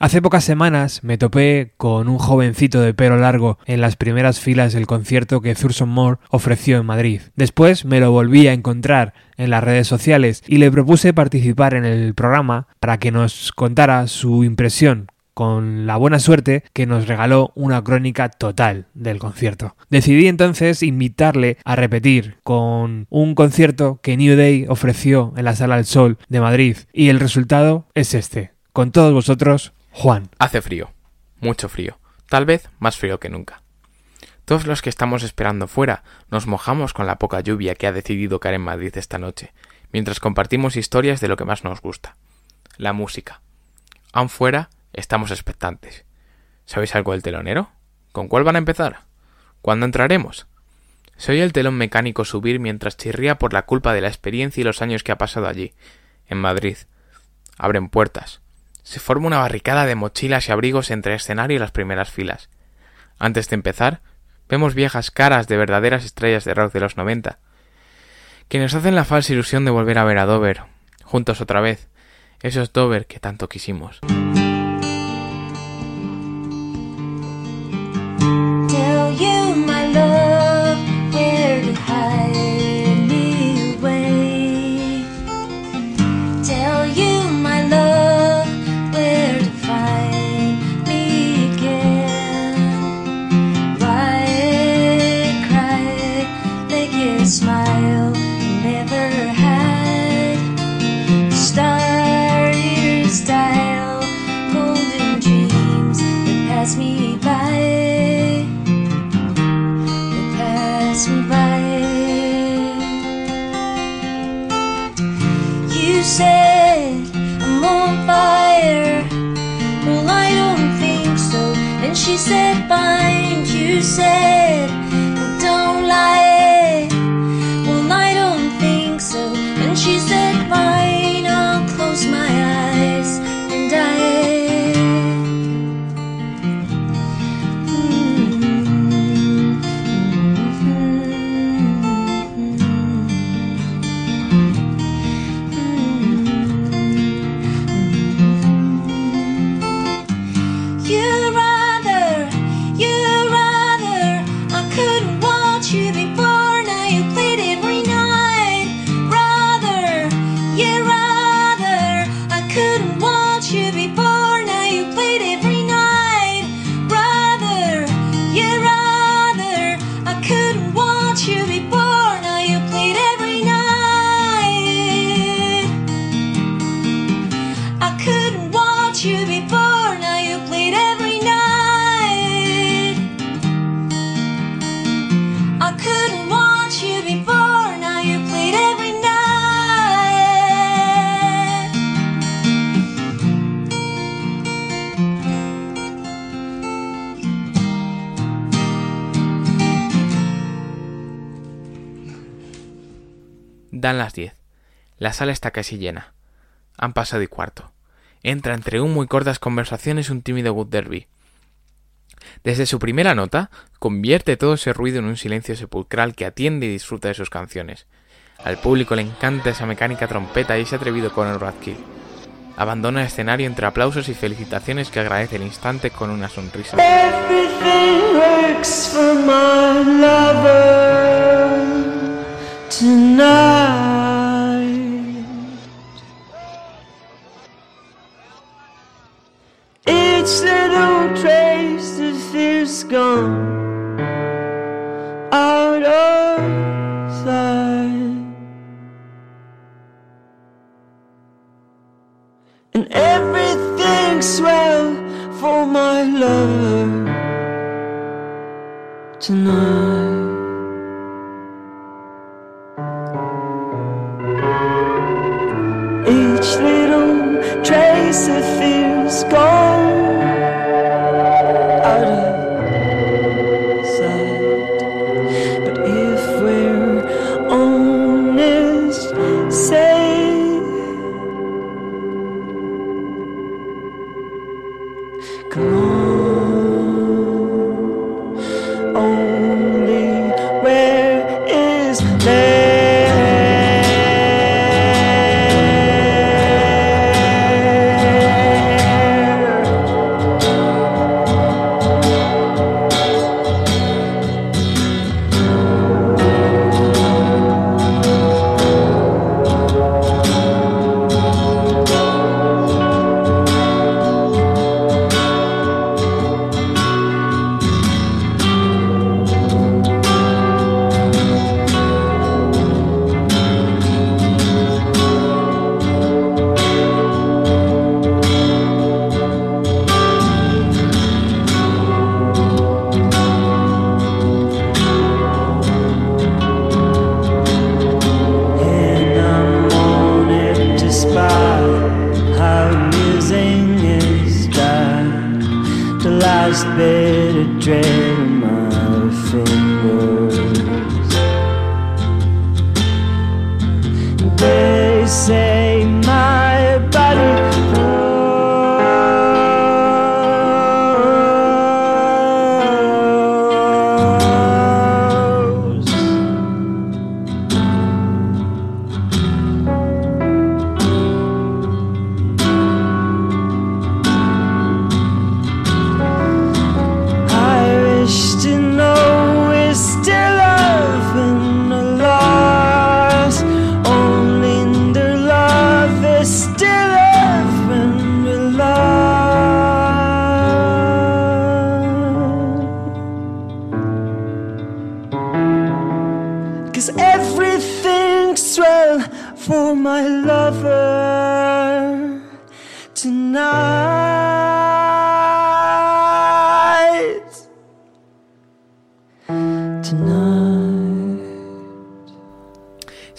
Hace pocas semanas me topé con un jovencito de pelo largo en las primeras filas del concierto que Thurston Moore ofreció en Madrid. Después me lo volví a encontrar en las redes sociales y le propuse participar en el programa para que nos contara su impresión con la buena suerte que nos regaló una crónica total del concierto. Decidí entonces invitarle a repetir con un concierto que New Day ofreció en la Sala del Sol de Madrid y el resultado es este. Con todos vosotros, Juan. Hace frío, mucho frío, tal vez más frío que nunca. Todos los que estamos esperando fuera nos mojamos con la poca lluvia que ha decidido caer en Madrid esta noche, mientras compartimos historias de lo que más nos gusta, la música. Aún fuera, estamos expectantes. ¿Sabéis algo del telonero? ¿Con cuál van a empezar? ¿Cuándo entraremos? Se oye el telón mecánico subir mientras chirría por la culpa de la experiencia y los años que ha pasado allí, en Madrid. Abren puertas, se forma una barricada de mochilas y abrigos entre el escenario y las primeras filas. Antes de empezar, vemos viejas caras de verdaderas estrellas de rock de los 90, que nos hacen la falsa ilusión de volver a ver a Dover, juntos otra vez, esos Dover que tanto quisimos. Dan las diez. La sala está casi llena. Han pasado y cuarto. Entra entre humo y cortas conversaciones un tímido Wood Derby. Desde su primera nota, convierte todo ese ruido en un silencio sepulcral que atiende y disfruta de sus canciones. Al público le encanta esa mecánica trompeta y ese atrevido Conor Radkill. Abandona el escenario entre aplausos y felicitaciones que agradece el instante con una sonrisa. Tonight. Each little trace of fear's gone out of sight, and everything's well for my lover tonight. They say. Se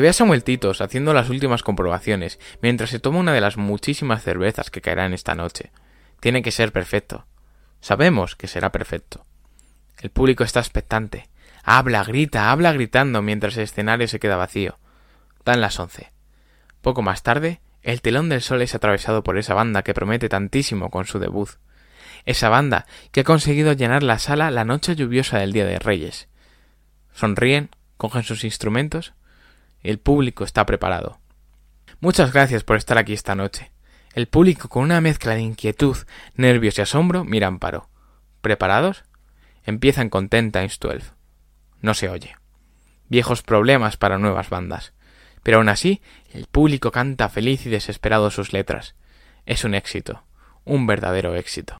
ve a Samuel Titos haciendo las últimas comprobaciones mientras se toma una de las muchísimas cervezas que caerán esta noche. Tiene que ser perfecto. Sabemos que será perfecto. El público está expectante. Habla, grita, habla gritando mientras el escenario se queda vacío. Dan las once. Poco más tarde, el telón del sol es atravesado por esa banda que promete tantísimo con su debut. Esa banda que ha conseguido llenar la sala la noche lluviosa del Día de Reyes. Sonríen, cogen sus instrumentos el público está preparado. Muchas gracias por estar aquí esta noche. El público, con una mezcla de inquietud, nervios y asombro, mira Amparo. ¿Preparados? Empiezan con Ten Times Twelve. No se oye. Viejos problemas para nuevas bandas. Pero aún así, el público canta feliz y desesperado sus letras. Es un éxito, un verdadero éxito.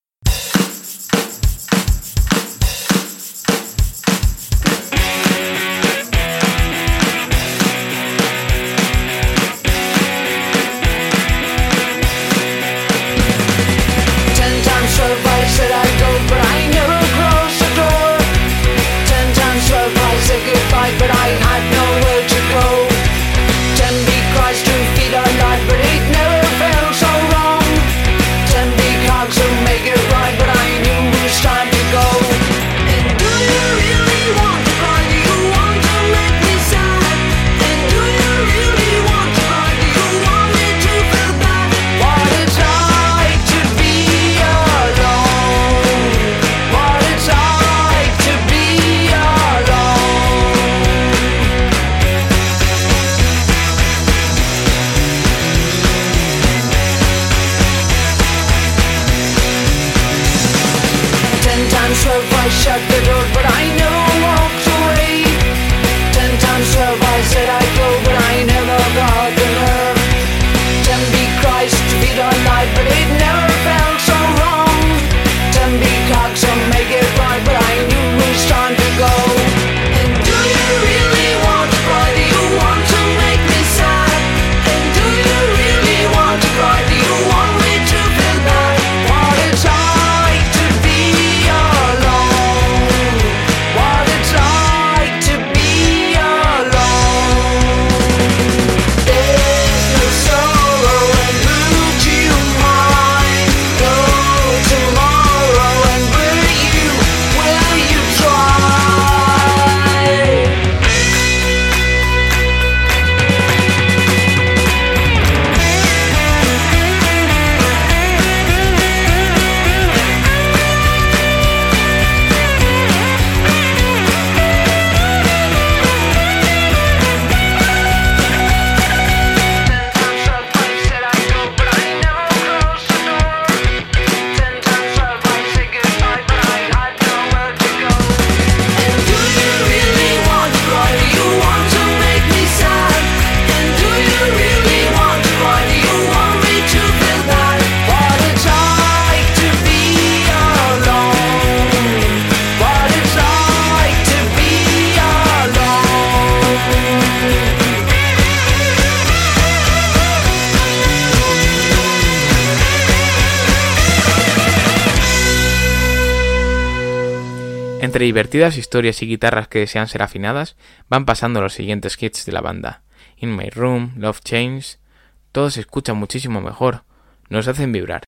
Entre divertidas historias y guitarras que desean ser afinadas, van pasando los siguientes hits de la banda. In My Room, Love Change, todos se escuchan muchísimo mejor, nos hacen vibrar.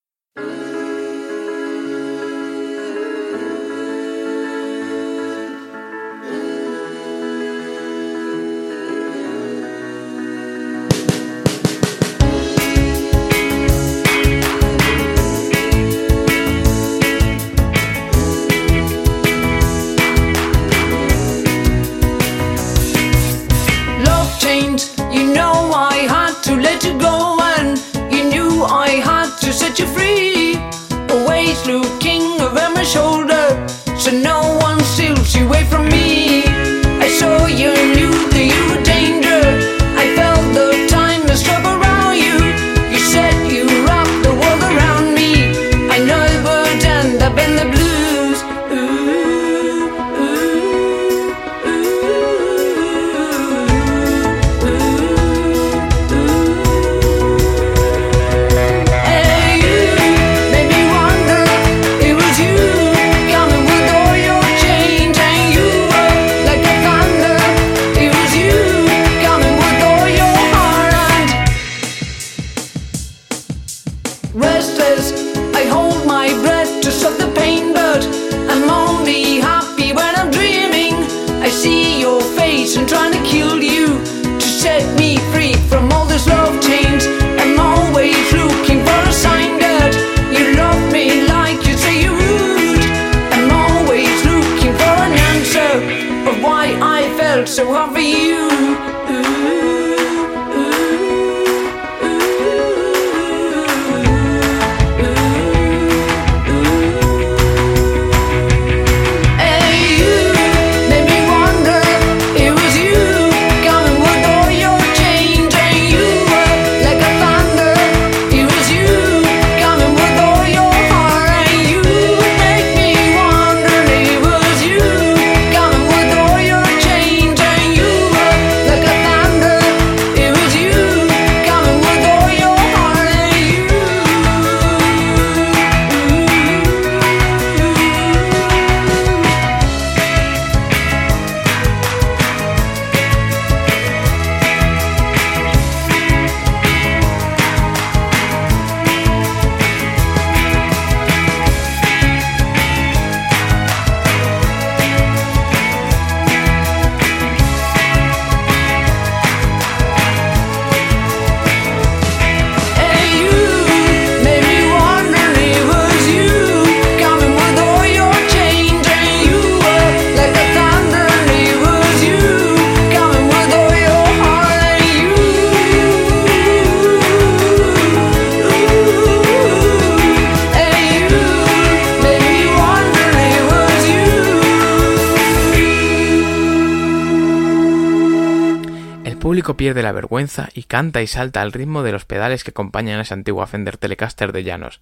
Pierde la vergüenza y canta y salta al ritmo de los pedales que acompañan a esa antigua Fender Telecaster de llanos.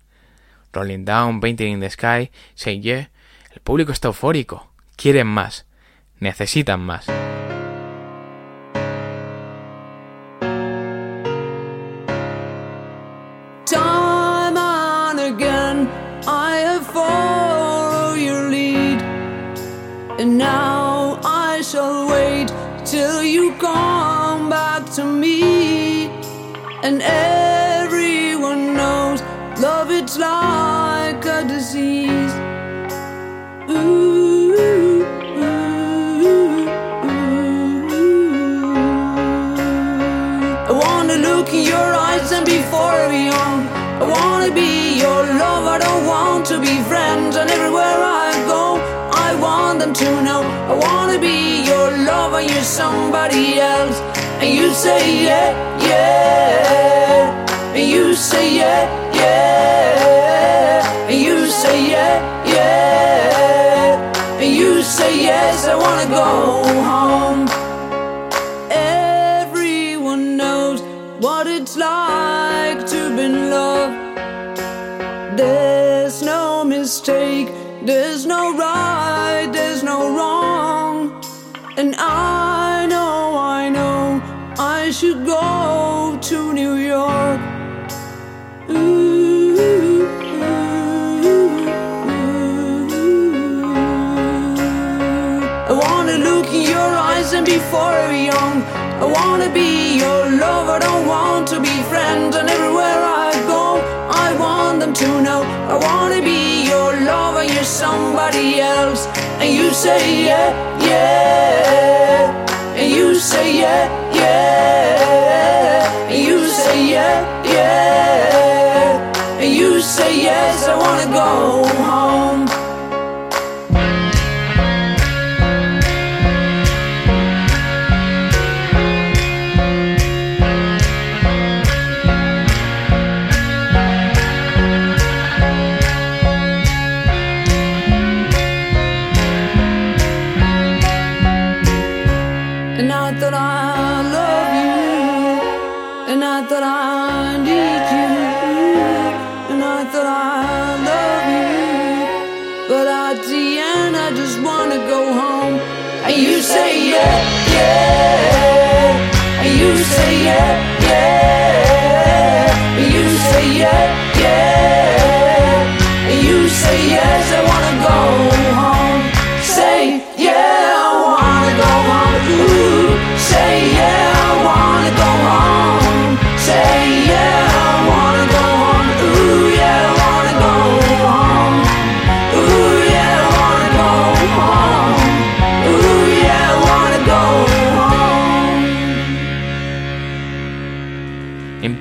Rolling Down, Painting in the Sky, Say Yeah. El público está eufórico. Quieren más. Necesitan más. And everyone lover. You're somebody else and you say yeah, yeah, and you say yeah, yeah, and you say yeah, yeah, and you say yes, I wanna go home. Forever young. I wanna be your love, I don't want to be friends, and everywhere I go, I want them to know. I wanna be your love, and you're somebody else. And you say, yeah, yeah. And you say, yeah, yeah. And you say, yeah, yeah. And you say, yes, I wanna go home.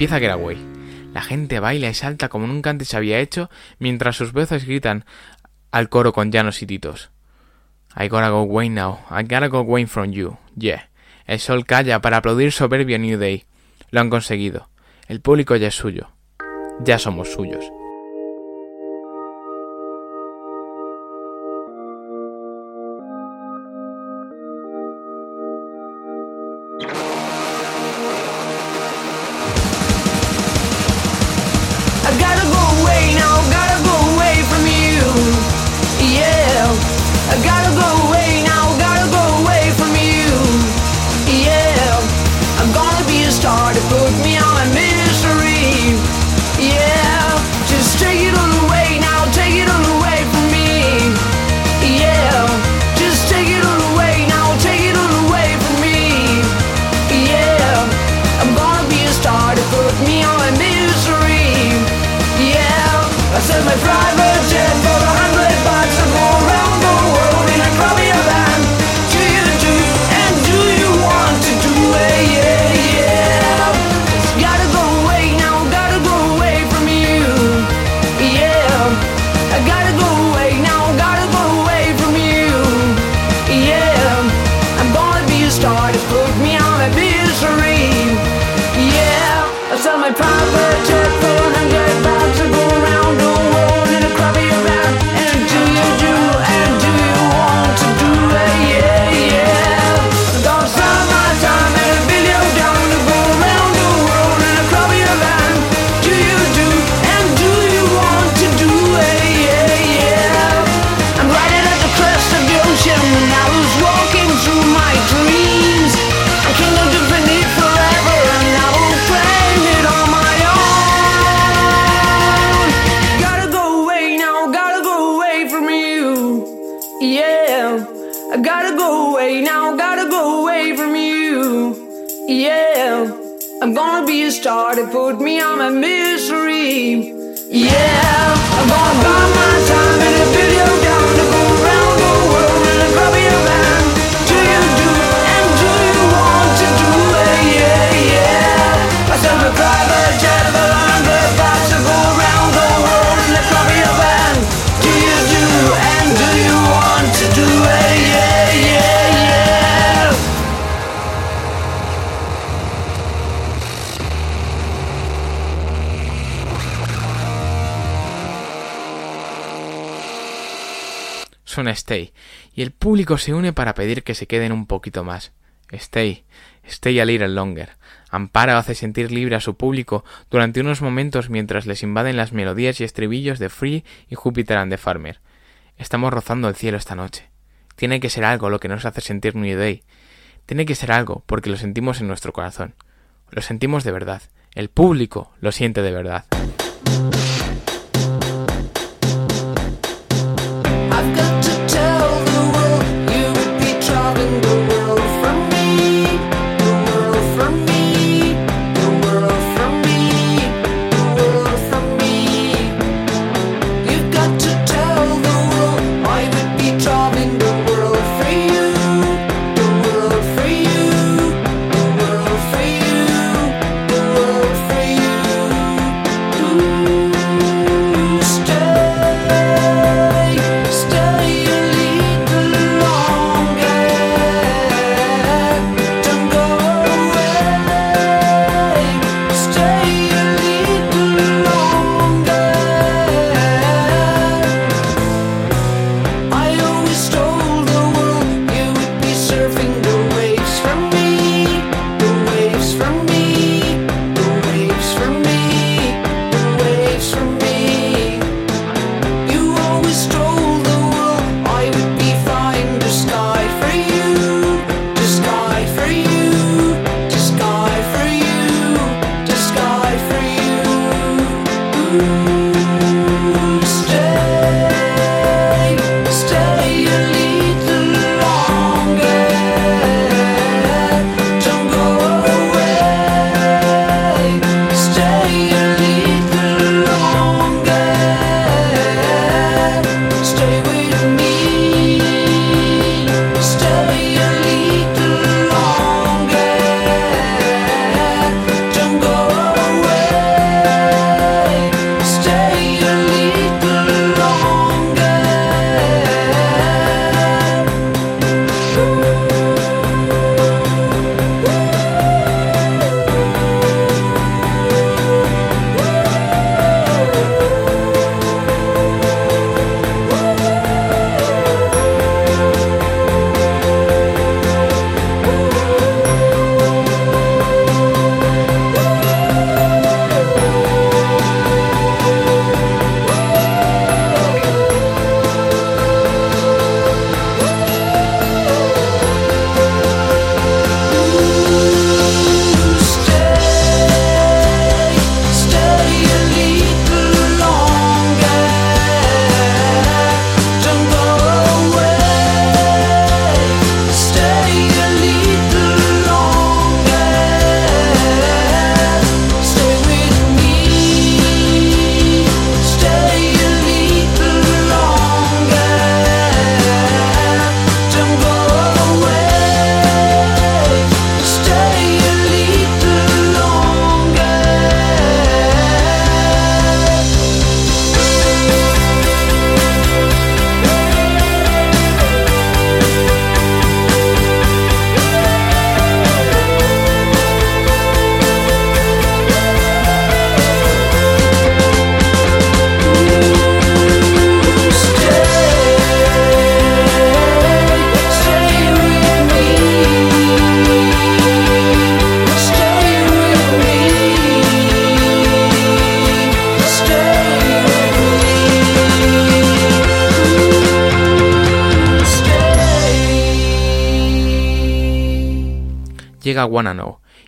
Empieza Getaway. La gente baila y salta como nunca antes se había hecho mientras sus voces gritan al coro con llanos y titos. I gotta go away now, I gotta go away from you, yeah. El sol calla para aplaudir soberbio New Day. Lo han conseguido. El público ya es suyo. Ya somos suyos. Yeah, I'm gonna be a star to put me on my misery. Yeah, I'm gonna buy my Stay, y el público se une para pedir que se queden un poquito más. Stay, stay a little longer. Ampara hace sentir libre a su público durante unos momentos mientras les invaden las melodías y estribillos de Free y Jupiter and the Farmer. Estamos rozando el cielo esta noche. Tiene que ser algo lo que nos hace sentir New Day. Tiene que ser algo porque lo sentimos en nuestro corazón. Lo sentimos de verdad. El público lo siente de verdad.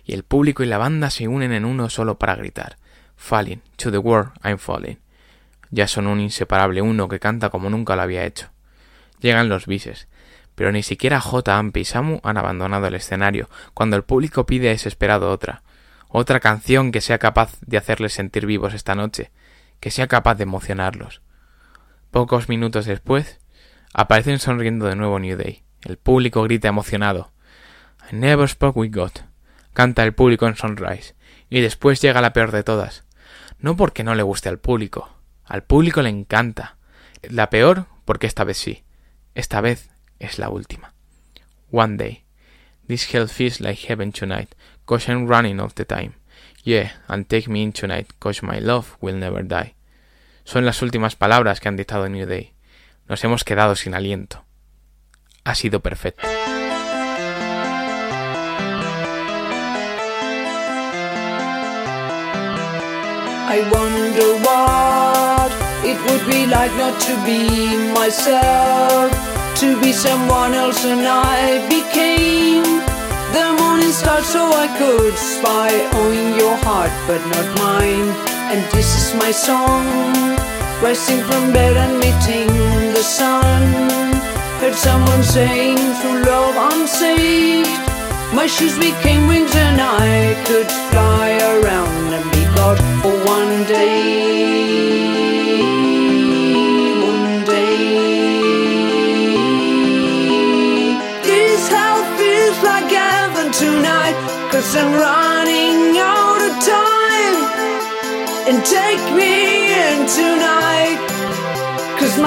Y el público y la banda se unen en uno solo para gritar Falling, to the world, I'm falling. Ya son un inseparable uno que canta como nunca lo había hecho. Llegan los bises, pero ni siquiera J. Amp y Samu han abandonado el escenario cuando el público pide desesperado otra, otra canción que sea capaz de hacerles sentir vivos esta noche, que sea capaz de emocionarlos. Pocos minutos después, aparecen sonriendo de nuevo New Day. El público grita emocionado. Never spoke with God. Canta el público en Sunrise. Y después llega la peor de todas. No porque no le guste al público. Al público le encanta. La peor porque esta vez sí. Esta vez es la última. One day. This hell feels like heaven tonight, cause I'm running of the time. Yeah, and take me in tonight, cause my love will never die. Son las últimas palabras que han dictado New Day. Nos hemos quedado sin aliento. Ha sido perfecto. I wonder what it would be like not to be myself, to be someone else, and I became the morning star so I could spy on your heart, but not mine. And this is my song, rising from bed and meeting the sun. Heard someone saying, through love I'm saved. My shoes became wings and I could fly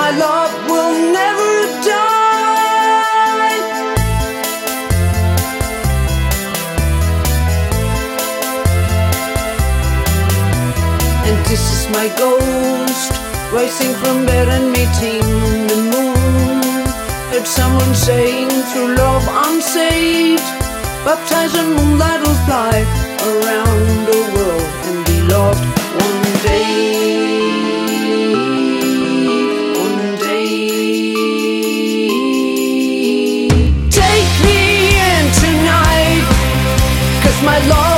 my love will never die. And this is my ghost Rising from bed and meeting the moon Heard someone saying through love I'm saved Baptized in moonlight will fly Around the world and be loved my love